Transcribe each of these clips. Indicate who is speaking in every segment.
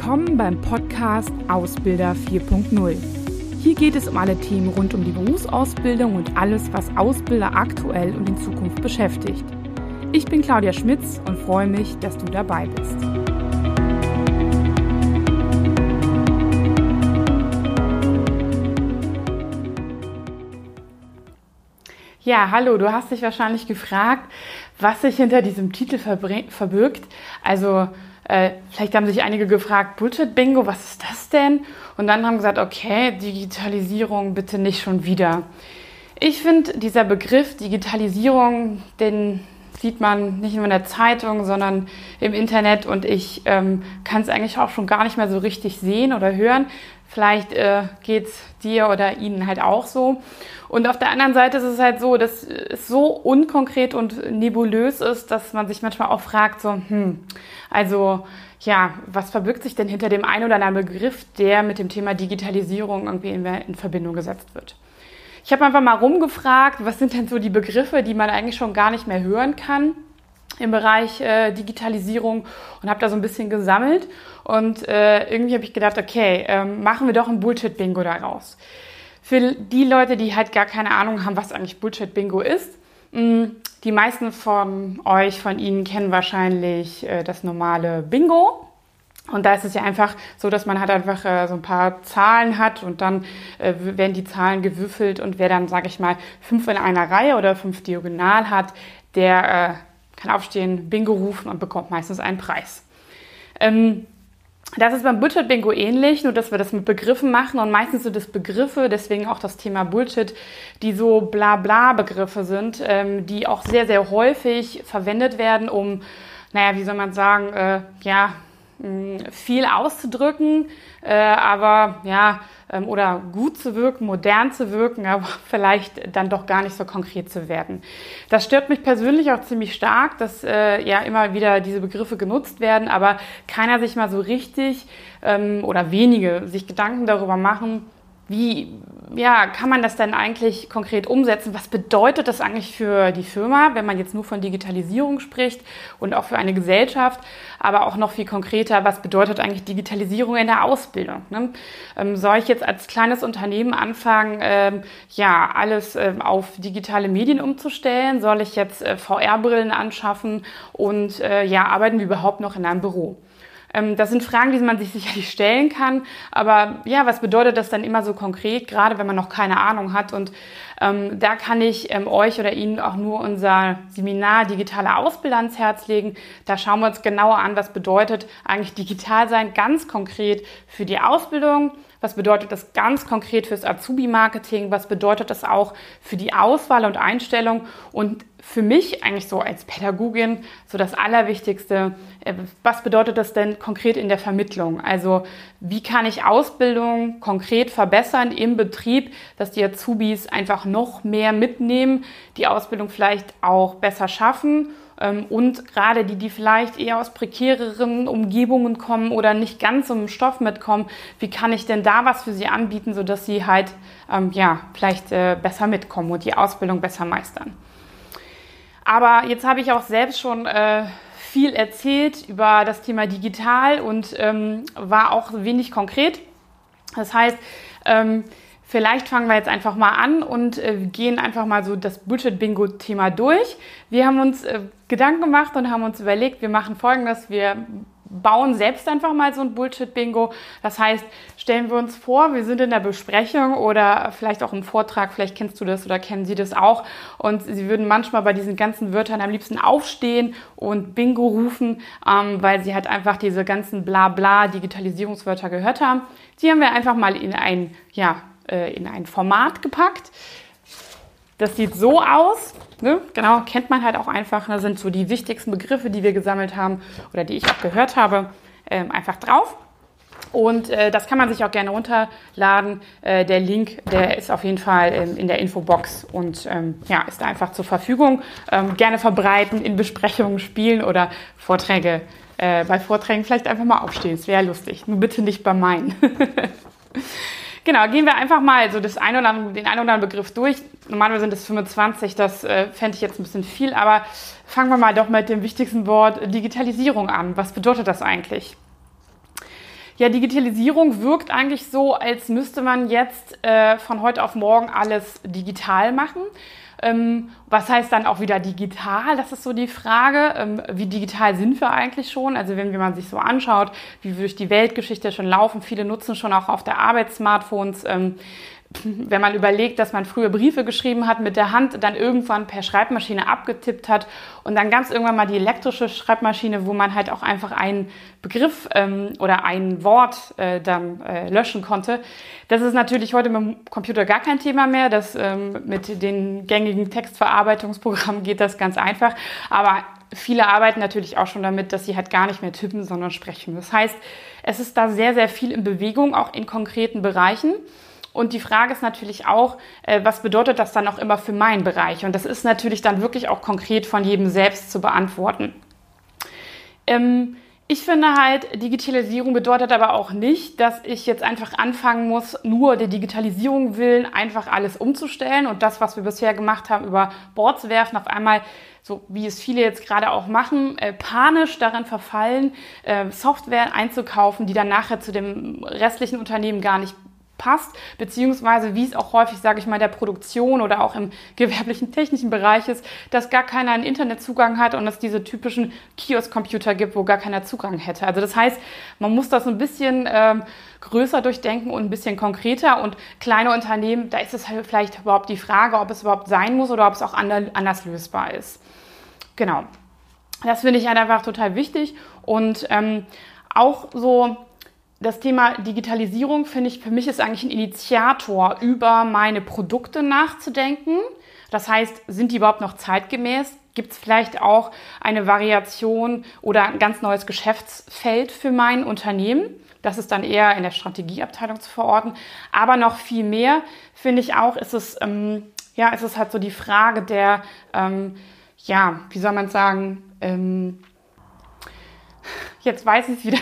Speaker 1: Willkommen beim Podcast Ausbilder 4.0. Hier geht es um alle Themen rund um die Berufsausbildung und alles, was Ausbilder aktuell und in Zukunft beschäftigt. Ich bin Claudia Schmitz und freue mich, dass du dabei bist. Ja, hallo, du hast dich wahrscheinlich gefragt, was sich hinter diesem Titel verbirgt. Also äh, vielleicht haben sich einige gefragt, Bullshit-Bingo, was ist das denn? Und dann haben gesagt, okay, Digitalisierung bitte nicht schon wieder. Ich finde, dieser Begriff Digitalisierung, den sieht man nicht nur in der Zeitung, sondern im Internet und ich ähm, kann es eigentlich auch schon gar nicht mehr so richtig sehen oder hören. Vielleicht äh, geht es dir oder ihnen halt auch so. Und auf der anderen Seite ist es halt so, dass es so unkonkret und nebulös ist, dass man sich manchmal auch fragt, so, hm, also ja, was verbirgt sich denn hinter dem einen oder anderen Begriff, der mit dem Thema Digitalisierung irgendwie in, in Verbindung gesetzt wird? Ich habe einfach mal rumgefragt, was sind denn so die Begriffe, die man eigentlich schon gar nicht mehr hören kann im Bereich äh, Digitalisierung und habe da so ein bisschen gesammelt und äh, irgendwie habe ich gedacht, okay, ähm, machen wir doch ein Bullshit-Bingo daraus. Für die Leute, die halt gar keine Ahnung haben, was eigentlich Bullshit-Bingo ist, mh, mm, die meisten von euch, von Ihnen kennen wahrscheinlich äh, das normale Bingo. Und da ist es ja einfach so, dass man halt einfach äh, so ein paar Zahlen hat und dann äh, werden die Zahlen gewürfelt und wer dann, sage ich mal, fünf in einer Reihe oder fünf diagonal hat, der äh, kann aufstehen, Bingo rufen und bekommt meistens einen Preis. Ähm, das ist beim Bullshit-Bingo ähnlich, nur dass wir das mit Begriffen machen und meistens sind es Begriffe, deswegen auch das Thema Bullshit, die so Blabla-Begriffe sind, ähm, die auch sehr, sehr häufig verwendet werden, um, naja, wie soll man sagen, äh, ja, viel auszudrücken, äh, aber ja, ähm, oder gut zu wirken, modern zu wirken, aber vielleicht dann doch gar nicht so konkret zu werden. Das stört mich persönlich auch ziemlich stark, dass äh, ja immer wieder diese Begriffe genutzt werden, aber keiner sich mal so richtig ähm, oder wenige sich Gedanken darüber machen, wie ja, kann man das denn eigentlich konkret umsetzen? Was bedeutet das eigentlich für die Firma, wenn man jetzt nur von Digitalisierung spricht und auch für eine Gesellschaft, aber auch noch viel konkreter, was bedeutet eigentlich Digitalisierung in der Ausbildung? Ne? Ähm, soll ich jetzt als kleines Unternehmen anfangen, ähm, ja, alles ähm, auf digitale Medien umzustellen? Soll ich jetzt äh, VR-Brillen anschaffen und äh, ja, arbeiten wir überhaupt noch in einem Büro? Ähm, das sind Fragen, die man sich sicherlich stellen kann. Aber ja, was bedeutet das dann immer so konkret, gerade wenn man noch keine Ahnung hat? Und ähm, da kann ich ähm, euch oder Ihnen auch nur unser Seminar Digitale Ausbilder ans Herz legen. Da schauen wir uns genauer an, was bedeutet eigentlich digital sein, ganz konkret für die Ausbildung. Was bedeutet das ganz konkret fürs Azubi-Marketing? Was bedeutet das auch für die Auswahl und Einstellung? Und für mich eigentlich so als Pädagogin so das Allerwichtigste, äh, was bedeutet das denn konkret in der Vermittlung? Also wie kann ich Ausbildung konkret verbessern im Betrieb, dass die Azubis einfach noch mehr mitnehmen, die Ausbildung vielleicht auch besser schaffen und gerade die, die vielleicht eher aus prekäreren Umgebungen kommen oder nicht ganz im Stoff mitkommen, wie kann ich denn da was für sie anbieten, sodass sie halt ähm, ja, vielleicht äh, besser mitkommen und die Ausbildung besser meistern. Aber jetzt habe ich auch selbst schon äh, viel erzählt über das Thema digital und ähm, war auch wenig konkret. Das heißt, ähm, Vielleicht fangen wir jetzt einfach mal an und äh, gehen einfach mal so das Bullshit-Bingo-Thema durch. Wir haben uns äh, Gedanken gemacht und haben uns überlegt, wir machen folgendes, wir bauen selbst einfach mal so ein Bullshit-Bingo. Das heißt, stellen wir uns vor, wir sind in der Besprechung oder vielleicht auch im Vortrag, vielleicht kennst du das oder kennen Sie das auch. Und Sie würden manchmal bei diesen ganzen Wörtern am liebsten aufstehen und Bingo rufen, ähm, weil Sie halt einfach diese ganzen Blabla-Digitalisierungswörter gehört haben. Die haben wir einfach mal in ein, ja, äh, in ein Format gepackt. Das sieht so aus. Ne? Genau, kennt man halt auch einfach. Das sind so die wichtigsten Begriffe, die wir gesammelt haben oder die ich auch gehört habe, ähm, einfach drauf. Und äh, das kann man sich auch gerne runterladen. Äh, der Link, der ist auf jeden Fall ähm, in der Infobox und ähm, ja, ist da einfach zur Verfügung. Ähm, gerne verbreiten, in Besprechungen spielen oder Vorträge. Äh, bei Vorträgen vielleicht einfach mal aufstehen. Es wäre lustig. Nur bitte nicht bei meinen. Genau, gehen wir einfach mal so das ein oder andere, den einen oder anderen Begriff durch. Normalerweise sind es 25, das äh, fände ich jetzt ein bisschen viel, aber fangen wir mal doch mit dem wichtigsten Wort Digitalisierung an. Was bedeutet das eigentlich? Ja, Digitalisierung wirkt eigentlich so, als müsste man jetzt äh, von heute auf morgen alles digital machen. Ähm, was heißt dann auch wieder digital? Das ist so die Frage. Ähm, wie digital sind wir eigentlich schon? Also wenn man sich so anschaut, wie wir durch die Weltgeschichte schon laufen, viele nutzen schon auch auf der Arbeit Smartphones. Ähm, wenn man überlegt, dass man früher Briefe geschrieben hat mit der Hand, dann irgendwann per Schreibmaschine abgetippt hat und dann ganz irgendwann mal die elektrische Schreibmaschine, wo man halt auch einfach einen Begriff ähm, oder ein Wort äh, dann äh, löschen konnte. Das ist natürlich heute mit dem Computer gar kein Thema mehr. Das, ähm, mit den gängigen Textverarbeitungsprogrammen geht das ganz einfach. Aber viele arbeiten natürlich auch schon damit, dass sie halt gar nicht mehr tippen, sondern sprechen. Das heißt, es ist da sehr, sehr viel in Bewegung, auch in konkreten Bereichen. Und die Frage ist natürlich auch, äh, was bedeutet das dann auch immer für meinen Bereich? Und das ist natürlich dann wirklich auch konkret von jedem selbst zu beantworten. Ähm, ich finde halt, Digitalisierung bedeutet aber auch nicht, dass ich jetzt einfach anfangen muss, nur der Digitalisierung willen einfach alles umzustellen und das, was wir bisher gemacht haben, über Bord zu werfen, auf einmal, so wie es viele jetzt gerade auch machen, äh, panisch daran verfallen, äh, Software einzukaufen, die dann nachher zu dem restlichen Unternehmen gar nicht passt, beziehungsweise wie es auch häufig, sage ich mal, der Produktion oder auch im gewerblichen technischen Bereich ist, dass gar keiner einen Internetzugang hat und es diese typischen Kiosk-Computer gibt, wo gar keiner Zugang hätte. Also das heißt, man muss das ein bisschen ähm, größer durchdenken und ein bisschen konkreter und kleine Unternehmen, da ist es halt vielleicht überhaupt die Frage, ob es überhaupt sein muss oder ob es auch anders lösbar ist. Genau. Das finde ich halt einfach total wichtig und ähm, auch so das Thema Digitalisierung finde ich, für mich ist eigentlich ein Initiator, über meine Produkte nachzudenken. Das heißt, sind die überhaupt noch zeitgemäß? Gibt es vielleicht auch eine Variation oder ein ganz neues Geschäftsfeld für mein Unternehmen? Das ist dann eher in der Strategieabteilung zu verorten. Aber noch viel mehr finde ich auch, ist es, ähm, ja, ist es halt so die Frage der, ähm, ja, wie soll man sagen, ähm, jetzt weiß ich es wieder.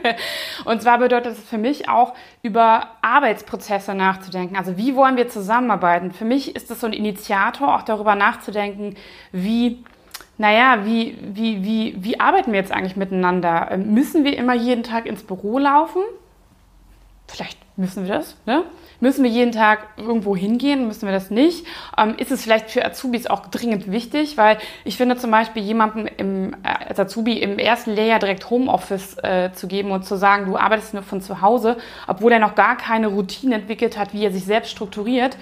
Speaker 1: und zwar bedeutet es für mich auch, über Arbeitsprozesse nachzudenken. Also wie wollen wir zusammenarbeiten? Für mich ist das so ein Initiator, auch darüber nachzudenken, wie, naja, wie, wie, wie, wie arbeiten wir jetzt eigentlich miteinander? Ähm, müssen wir immer jeden Tag ins Büro laufen? Vielleicht müssen wir das, ne? Müssen wir jeden Tag irgendwo hingehen? Müssen wir das nicht? Ähm, ist es vielleicht für Azubis auch dringend wichtig? Weil ich finde zum Beispiel jemandem im, äh, als Azubi im ersten Lehrjahr direkt Homeoffice äh, zu geben und zu sagen, du arbeitest nur von zu Hause, obwohl er noch gar keine Routine entwickelt hat, wie er sich selbst strukturiert,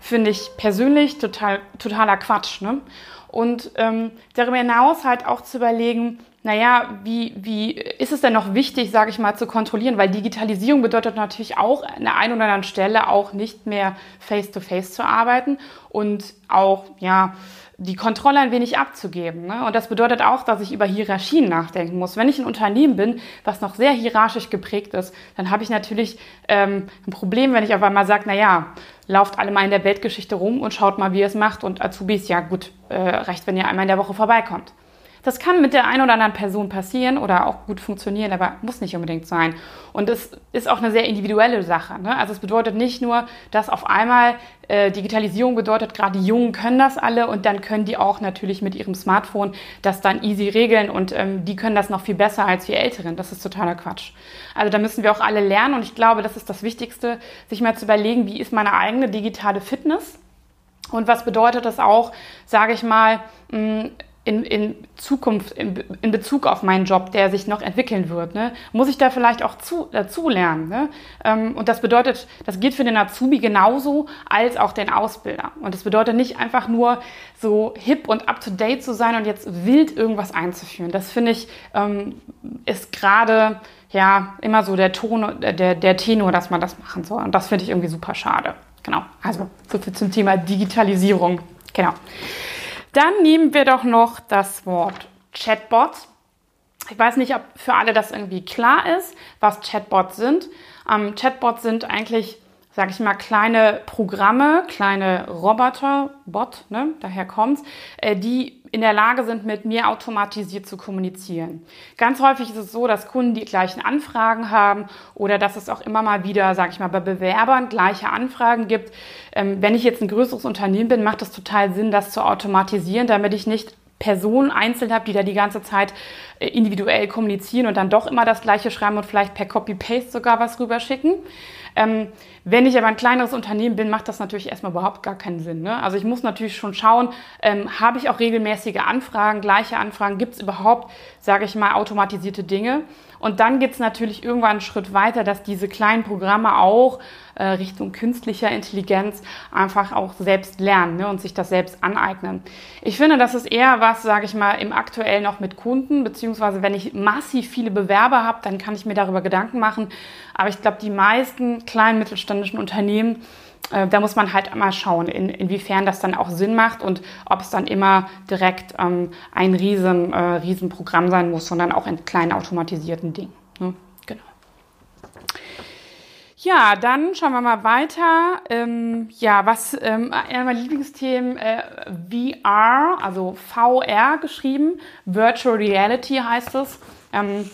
Speaker 1: finde ich persönlich total, totaler Quatsch. Ne? Und ähm, darüber hinaus halt auch zu überlegen, naja, wie, wie ist es denn noch wichtig, sage ich mal, zu kontrollieren? Weil Digitalisierung bedeutet natürlich auch an der einen oder anderen Stelle auch nicht mehr face-to-face -face zu arbeiten und auch, ja, die Kontrolle ein wenig abzugeben. Ne? Und das bedeutet auch, dass ich über Hierarchien nachdenken muss. Wenn ich ein Unternehmen bin, was noch sehr hierarchisch geprägt ist, dann habe ich natürlich ähm, ein Problem, wenn ich auf einmal sage, naja, lauft alle mal in der Weltgeschichte rum und schaut mal, wie ihr es macht. Und Azubis, ja gut, äh, reicht, wenn ihr einmal in der Woche vorbeikommt. Das kann mit der einen oder anderen Person passieren oder auch gut funktionieren, aber muss nicht unbedingt sein. Und es ist auch eine sehr individuelle Sache. Ne? Also es bedeutet nicht nur, dass auf einmal äh, Digitalisierung bedeutet, gerade die Jungen können das alle und dann können die auch natürlich mit ihrem Smartphone das dann easy regeln und ähm, die können das noch viel besser als wir Älteren. Das ist totaler Quatsch. Also da müssen wir auch alle lernen und ich glaube, das ist das Wichtigste, sich mal zu überlegen, wie ist meine eigene digitale Fitness und was bedeutet das auch, sage ich mal, mh, in, in Zukunft, in, in Bezug auf meinen Job, der sich noch entwickeln wird, ne, muss ich da vielleicht auch zu, dazu lernen. Ne? Ähm, und das bedeutet, das gilt für den Azubi genauso als auch den Ausbilder. Und das bedeutet nicht einfach nur so hip und up-to-date zu sein und jetzt wild irgendwas einzuführen. Das finde ich ähm, ist gerade ja immer so der Ton, der, der Tenor, dass man das machen soll. Und das finde ich irgendwie super schade. Genau. Also so viel zum Thema Digitalisierung. Genau. Dann nehmen wir doch noch das Wort Chatbot. Ich weiß nicht, ob für alle das irgendwie klar ist, was Chatbots sind. Ähm, Chatbots sind eigentlich, sage ich mal, kleine Programme, kleine Roboter, Bot, ne, daher kommt's, äh, die in der Lage sind, mit mir automatisiert zu kommunizieren. Ganz häufig ist es so, dass Kunden die gleichen Anfragen haben oder dass es auch immer mal wieder, sage ich mal, bei Bewerbern gleiche Anfragen gibt. Ähm, wenn ich jetzt ein größeres Unternehmen bin, macht es total Sinn, das zu automatisieren, damit ich nicht Personen einzeln habe, die da die ganze Zeit äh, individuell kommunizieren und dann doch immer das Gleiche schreiben und vielleicht per Copy-Paste sogar was rüberschicken. Ähm, wenn ich aber ein kleineres Unternehmen bin, macht das natürlich erstmal überhaupt gar keinen Sinn. Ne? Also ich muss natürlich schon schauen, ähm, habe ich auch regelmäßige Anfragen, gleiche Anfragen, gibt es überhaupt, sage ich mal, automatisierte Dinge. Und dann geht es natürlich irgendwann einen Schritt weiter, dass diese kleinen Programme auch äh, Richtung künstlicher Intelligenz einfach auch selbst lernen ne, und sich das selbst aneignen. Ich finde, das ist eher was, sage ich mal, im aktuell noch mit Kunden, beziehungsweise wenn ich massiv viele Bewerber habe, dann kann ich mir darüber Gedanken machen. Aber ich glaube, die meisten kleinen mittelständischen Unternehmen, äh, da muss man halt mal schauen, in, inwiefern das dann auch Sinn macht und ob es dann immer direkt ähm, ein riesen, äh, riesen Programm sein muss, sondern auch in kleinen automatisierten Dingen. Ne? Genau. Ja, dann schauen wir mal weiter. Ähm, ja, was ähm, einer meiner Lieblingsthemen äh, VR, also VR geschrieben, Virtual Reality heißt es. Ähm,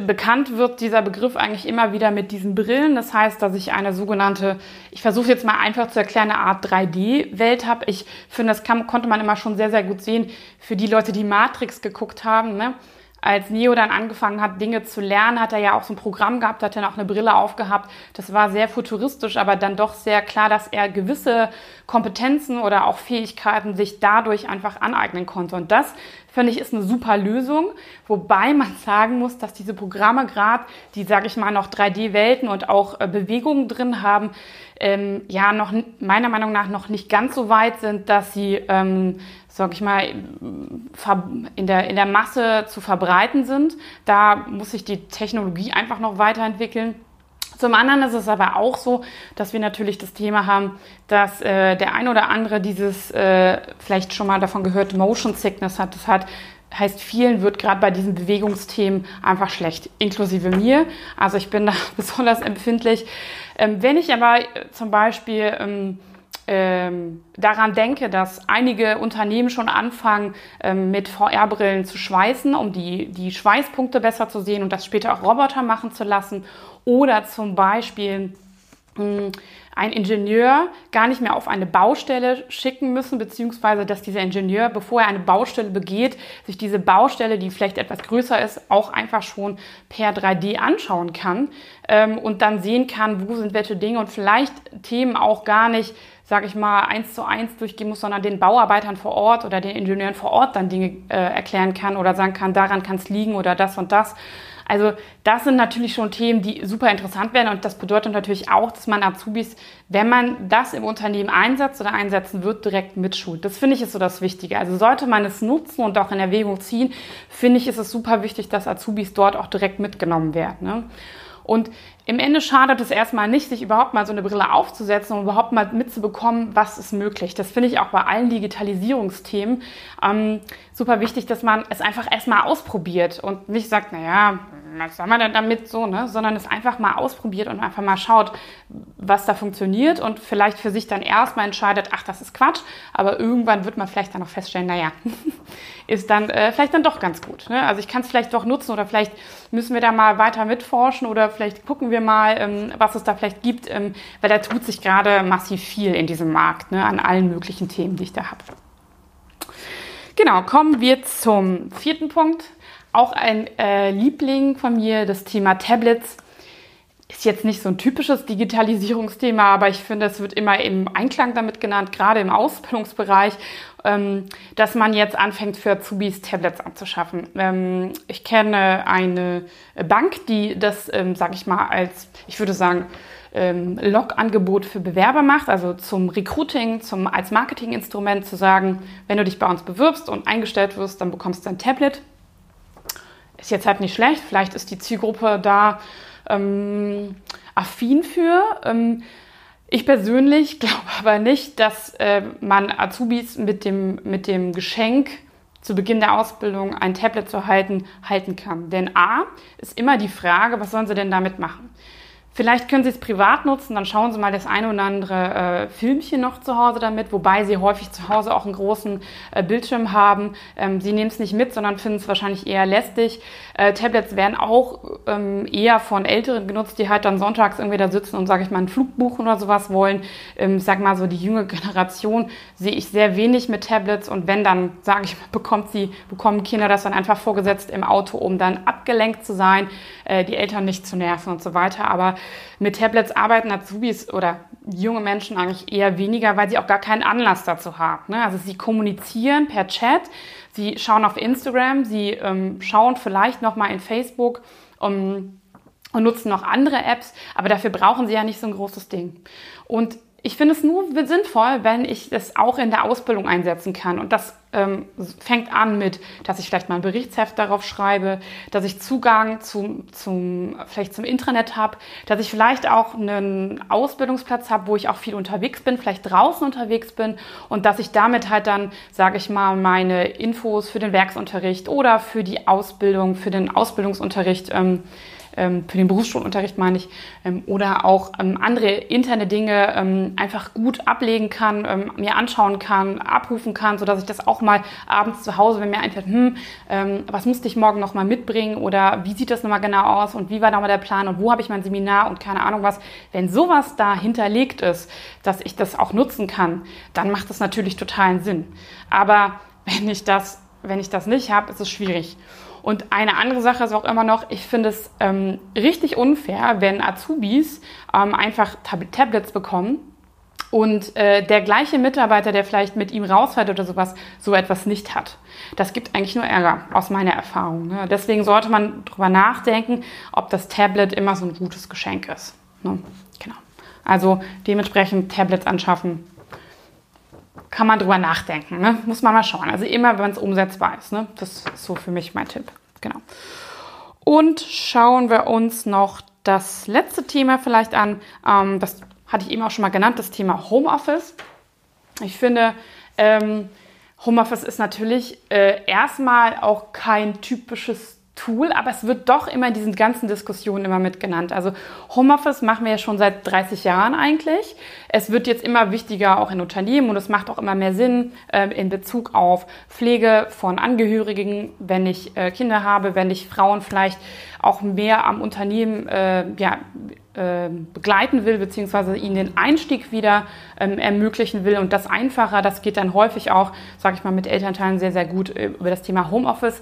Speaker 1: bekannt wird dieser Begriff eigentlich immer wieder mit diesen Brillen. Das heißt, dass ich eine sogenannte, ich versuche jetzt mal einfach zu erklären, eine Art 3D-Welt habe. Ich finde, das kann, konnte man immer schon sehr, sehr gut sehen für die Leute, die Matrix geguckt haben. Ne? Als Neo dann angefangen hat, Dinge zu lernen, hat er ja auch so ein Programm gehabt, hat dann auch eine Brille aufgehabt. Das war sehr futuristisch, aber dann doch sehr klar, dass er gewisse Kompetenzen oder auch Fähigkeiten sich dadurch einfach aneignen konnte. Und das finde ich ist eine super Lösung, wobei man sagen muss, dass diese Programme gerade, die sage ich mal noch 3D-Welten und auch äh, Bewegungen drin haben, ähm, ja noch meiner Meinung nach noch nicht ganz so weit sind, dass sie ähm, sag ich mal, in der, in der Masse zu verbreiten sind. Da muss sich die Technologie einfach noch weiterentwickeln. Zum anderen ist es aber auch so, dass wir natürlich das Thema haben, dass äh, der ein oder andere dieses, äh, vielleicht schon mal davon gehört, Motion Sickness hat. Das hat heißt, vielen wird gerade bei diesen Bewegungsthemen einfach schlecht, inklusive mir. Also ich bin da besonders empfindlich. Ähm, wenn ich aber äh, zum Beispiel ähm, ähm, daran denke, dass einige Unternehmen schon anfangen, ähm, mit VR-Brillen zu schweißen, um die, die Schweißpunkte besser zu sehen und das später auch Roboter machen zu lassen. Oder zum Beispiel hm, ein Ingenieur gar nicht mehr auf eine Baustelle schicken müssen, beziehungsweise dass dieser Ingenieur, bevor er eine Baustelle begeht, sich diese Baustelle, die vielleicht etwas größer ist, auch einfach schon per 3D anschauen kann ähm, und dann sehen kann, wo sind welche Dinge und vielleicht Themen auch gar nicht sage ich mal, eins zu eins durchgehen muss, sondern den Bauarbeitern vor Ort oder den Ingenieuren vor Ort dann Dinge äh, erklären kann oder sagen kann, daran kann es liegen oder das und das. Also das sind natürlich schon Themen, die super interessant werden und das bedeutet natürlich auch, dass man Azubis, wenn man das im Unternehmen einsetzt oder einsetzen wird, direkt mitschult. Das finde ich ist so das Wichtige. Also sollte man es nutzen und auch in Erwägung ziehen, finde ich, ist es super wichtig, dass Azubis dort auch direkt mitgenommen werden. Ne? Und im Ende schadet es erstmal nicht, sich überhaupt mal so eine Brille aufzusetzen und überhaupt mal mitzubekommen, was ist möglich. Das finde ich auch bei allen Digitalisierungsthemen ähm, super wichtig, dass man es einfach erstmal ausprobiert und nicht sagt, naja, was soll man denn damit so, ne? sondern es einfach mal ausprobiert und einfach mal schaut, was da funktioniert und vielleicht für sich dann erstmal entscheidet, ach, das ist Quatsch, aber irgendwann wird man vielleicht dann noch feststellen, naja, ist dann äh, vielleicht dann doch ganz gut. Ne? Also ich kann es vielleicht doch nutzen oder vielleicht müssen wir da mal weiter mitforschen oder vielleicht gucken wir mal, ähm, was es da vielleicht gibt, ähm, weil da tut sich gerade massiv viel in diesem Markt, ne? an allen möglichen Themen, die ich da habe. Genau, kommen wir zum vierten Punkt. Auch ein äh, Liebling von mir, das Thema Tablets. Ist jetzt nicht so ein typisches Digitalisierungsthema, aber ich finde, es wird immer im Einklang damit genannt, gerade im Ausbildungsbereich, ähm, dass man jetzt anfängt, für Azubis Tablets anzuschaffen. Ähm, ich kenne eine Bank, die das, ähm, sage ich mal, als, ich würde sagen, ähm, Log-Angebot für Bewerber macht, also zum Recruiting, zum, als Marketinginstrument zu sagen, wenn du dich bei uns bewirbst und eingestellt wirst, dann bekommst du ein Tablet. Ist jetzt halt nicht schlecht, vielleicht ist die Zielgruppe da ähm, affin für. Ähm, ich persönlich glaube aber nicht, dass äh, man Azubis mit dem, mit dem Geschenk zu Beginn der Ausbildung ein Tablet zu halten, halten kann. Denn A ist immer die Frage, was sollen sie denn damit machen? Vielleicht können Sie es privat nutzen, dann schauen Sie mal das eine oder andere äh, Filmchen noch zu Hause damit, wobei Sie häufig zu Hause auch einen großen äh, Bildschirm haben. Ähm, Sie nehmen es nicht mit, sondern finden es wahrscheinlich eher lästig. Äh, Tablets werden auch ähm, eher von Älteren genutzt, die halt dann sonntags irgendwie da sitzen und, sage ich mal, einen Flug buchen oder sowas wollen. Ähm, ich sag mal so, die junge Generation sehe ich sehr wenig mit Tablets und wenn dann, sage ich mal, bekommt sie, bekommen Kinder das dann einfach vorgesetzt im Auto, um dann abgelenkt zu sein, äh, die Eltern nicht zu nerven und so weiter. Aber mit Tablets arbeiten Azubis oder junge Menschen eigentlich eher weniger, weil sie auch gar keinen Anlass dazu haben. Ne? Also sie kommunizieren per Chat, sie schauen auf Instagram, sie ähm, schauen vielleicht noch mal in Facebook um, und nutzen noch andere Apps, aber dafür brauchen sie ja nicht so ein großes Ding. Und ich finde es nur sinnvoll, wenn ich das auch in der Ausbildung einsetzen kann. Und das ähm, fängt an mit, dass ich vielleicht mal ein Berichtsheft darauf schreibe, dass ich Zugang zum, zum vielleicht zum Intranet habe, dass ich vielleicht auch einen Ausbildungsplatz habe, wo ich auch viel unterwegs bin, vielleicht draußen unterwegs bin und dass ich damit halt dann, sage ich mal, meine Infos für den Werksunterricht oder für die Ausbildung, für den Ausbildungsunterricht ähm, für den Berufsschulunterricht meine ich, ähm, oder auch ähm, andere interne Dinge ähm, einfach gut ablegen kann, ähm, mir anschauen kann, abrufen kann, sodass ich das auch mal abends zu Hause, wenn mir einfällt, hm, ähm, was musste ich morgen nochmal mitbringen oder wie sieht das nochmal genau aus und wie war nochmal der Plan und wo habe ich mein Seminar und keine Ahnung was. Wenn sowas da hinterlegt ist, dass ich das auch nutzen kann, dann macht das natürlich totalen Sinn. Aber wenn ich das, wenn ich das nicht habe, ist es schwierig. Und eine andere Sache ist auch immer noch, ich finde es ähm, richtig unfair, wenn Azubis ähm, einfach Tab Tablets bekommen und äh, der gleiche Mitarbeiter, der vielleicht mit ihm rausfährt oder sowas, so etwas nicht hat. Das gibt eigentlich nur Ärger, aus meiner Erfahrung. Ne? Deswegen sollte man darüber nachdenken, ob das Tablet immer so ein gutes Geschenk ist. Ne? Genau. Also dementsprechend Tablets anschaffen, kann man drüber nachdenken. Ne? Muss man mal schauen. Also immer, wenn es umsetzbar ist. Ne? Das ist so für mich mein Tipp. Genau. Und schauen wir uns noch das letzte Thema vielleicht an. Ähm, das hatte ich eben auch schon mal genannt, das Thema Homeoffice. Ich finde, ähm, Homeoffice ist natürlich äh, erstmal auch kein typisches Tool, aber es wird doch immer in diesen ganzen Diskussionen immer mit genannt. Also Homeoffice machen wir ja schon seit 30 Jahren eigentlich. Es wird jetzt immer wichtiger auch in Unternehmen und es macht auch immer mehr Sinn äh, in Bezug auf Pflege von Angehörigen, wenn ich äh, Kinder habe, wenn ich Frauen vielleicht auch mehr am Unternehmen äh, ja, äh, begleiten will, beziehungsweise ihnen den Einstieg wieder ähm, ermöglichen will und das einfacher. Das geht dann häufig auch, sage ich mal, mit Elternteilen sehr, sehr gut äh, über das Thema Homeoffice.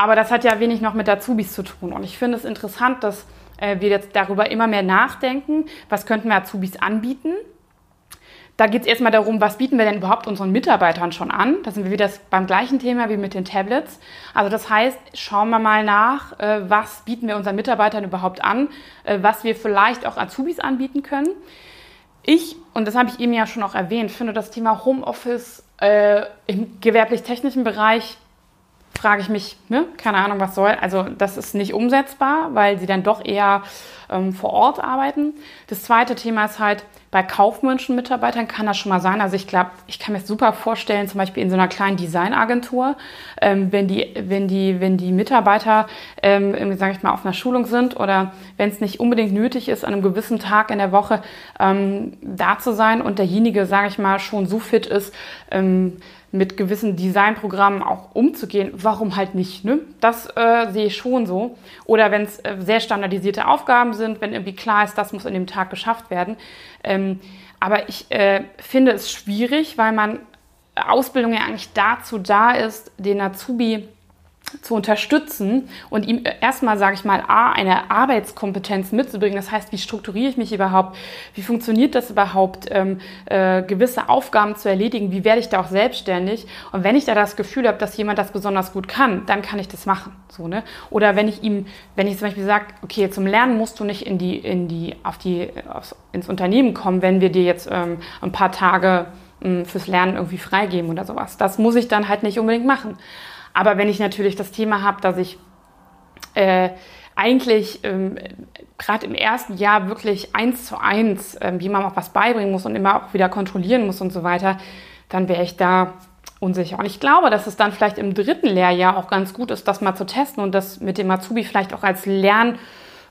Speaker 1: Aber das hat ja wenig noch mit Azubis zu tun. Und ich finde es interessant, dass äh, wir jetzt darüber immer mehr nachdenken, was könnten wir Azubis anbieten. Da geht es erstmal darum, was bieten wir denn überhaupt unseren Mitarbeitern schon an? Da sind wir wieder beim gleichen Thema wie mit den Tablets. Also das heißt, schauen wir mal nach, äh, was bieten wir unseren Mitarbeitern überhaupt an, äh, was wir vielleicht auch Azubis anbieten können. Ich, und das habe ich eben ja schon auch erwähnt, finde das Thema Homeoffice im gewerblich-technischen Bereich frage ich mich, ne, keine Ahnung, was soll. Also das ist nicht umsetzbar, weil sie dann doch eher ähm, vor Ort arbeiten. Das zweite Thema ist halt, bei kaufmännischen Mitarbeitern kann das schon mal sein. Also ich glaube, ich kann mir super vorstellen, zum Beispiel in so einer kleinen Designagentur, ähm, wenn, die, wenn, die, wenn die Mitarbeiter, ähm, sage ich mal, auf einer Schulung sind oder wenn es nicht unbedingt nötig ist, an einem gewissen Tag in der Woche ähm, da zu sein und derjenige, sage ich mal, schon so fit ist, ähm, mit gewissen Designprogrammen auch umzugehen, warum halt nicht? Ne? Das äh, sehe ich schon so. Oder wenn es äh, sehr standardisierte Aufgaben sind, wenn irgendwie klar ist, das muss in dem Tag geschafft werden. Ähm, aber ich äh, finde es schwierig, weil man Ausbildung ja eigentlich dazu da ist, den Azubi zu unterstützen und ihm erstmal, sage ich mal, A, eine Arbeitskompetenz mitzubringen. Das heißt, wie strukturiere ich mich überhaupt? Wie funktioniert das überhaupt, ähm, äh, gewisse Aufgaben zu erledigen? Wie werde ich da auch selbstständig? Und wenn ich da das Gefühl habe, dass jemand das besonders gut kann, dann kann ich das machen. So, ne? Oder wenn ich ihm, wenn ich zum Beispiel sage, okay, zum Lernen musst du nicht in die, in die, auf die, aufs, ins Unternehmen kommen, wenn wir dir jetzt ähm, ein paar Tage ähm, fürs Lernen irgendwie freigeben oder sowas. Das muss ich dann halt nicht unbedingt machen. Aber wenn ich natürlich das Thema habe, dass ich äh, eigentlich ähm, gerade im ersten Jahr wirklich eins zu eins ähm, jemandem auch was beibringen muss und immer auch wieder kontrollieren muss und so weiter, dann wäre ich da unsicher. Und ich glaube, dass es dann vielleicht im dritten Lehrjahr auch ganz gut ist, das mal zu testen und das mit dem Azubi vielleicht auch als Lern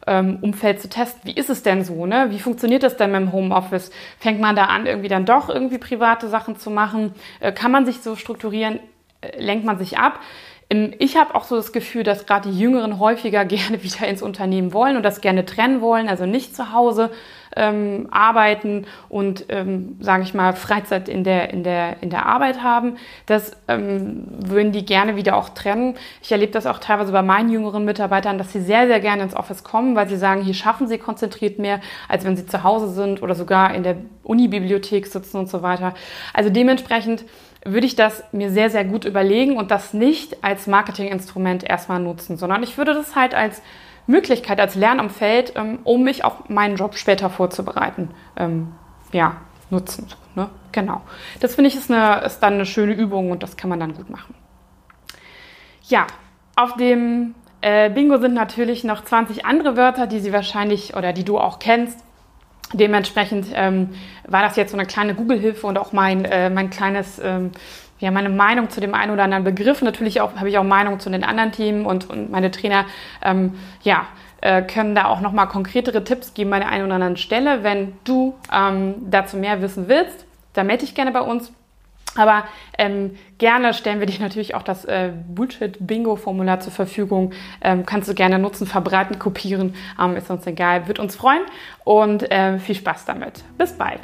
Speaker 1: Umfeld zu testen. Wie ist es denn so? Ne? Wie funktioniert das denn mit dem Homeoffice? Fängt man da an, irgendwie dann doch irgendwie private Sachen zu machen? Äh, kann man sich so strukturieren? Lenkt man sich ab? Ich habe auch so das Gefühl, dass gerade die Jüngeren häufiger gerne wieder ins Unternehmen wollen und das gerne trennen wollen, also nicht zu Hause ähm, arbeiten und, ähm, sage ich mal, Freizeit in der, in der, in der Arbeit haben. Das ähm, würden die gerne wieder auch trennen. Ich erlebe das auch teilweise bei meinen jüngeren Mitarbeitern, dass sie sehr, sehr gerne ins Office kommen, weil sie sagen, hier schaffen sie konzentriert mehr, als wenn sie zu Hause sind oder sogar in der Unibibliothek sitzen und so weiter. Also dementsprechend würde ich das mir sehr, sehr gut überlegen und das nicht als Marketinginstrument erstmal nutzen, sondern ich würde das halt als Möglichkeit, als Lernumfeld, ähm, um mich auf meinen Job später vorzubereiten, ähm, ja, nutzen. Ne? Genau. Das finde ich ist, eine, ist dann eine schöne Übung und das kann man dann gut machen. Ja, auf dem äh, Bingo sind natürlich noch 20 andere Wörter, die Sie wahrscheinlich oder die du auch kennst. Dementsprechend ähm, war das jetzt so eine kleine Google-Hilfe und auch mein, äh, mein kleines, ähm, ja, meine Meinung zu dem einen oder anderen Begriff. Natürlich auch, habe ich auch Meinung zu den anderen Themen und, und meine Trainer, ähm, ja, äh, können da auch nochmal konkretere Tipps geben an der einen oder anderen Stelle. Wenn du ähm, dazu mehr wissen willst, dann melde dich gerne bei uns. Aber ähm, gerne stellen wir dir natürlich auch das äh, Bullshit-Bingo-Formular zur Verfügung. Ähm, kannst du gerne nutzen, verbreiten, kopieren. Ähm, ist uns egal, wird uns freuen. Und äh, viel Spaß damit. Bis bald.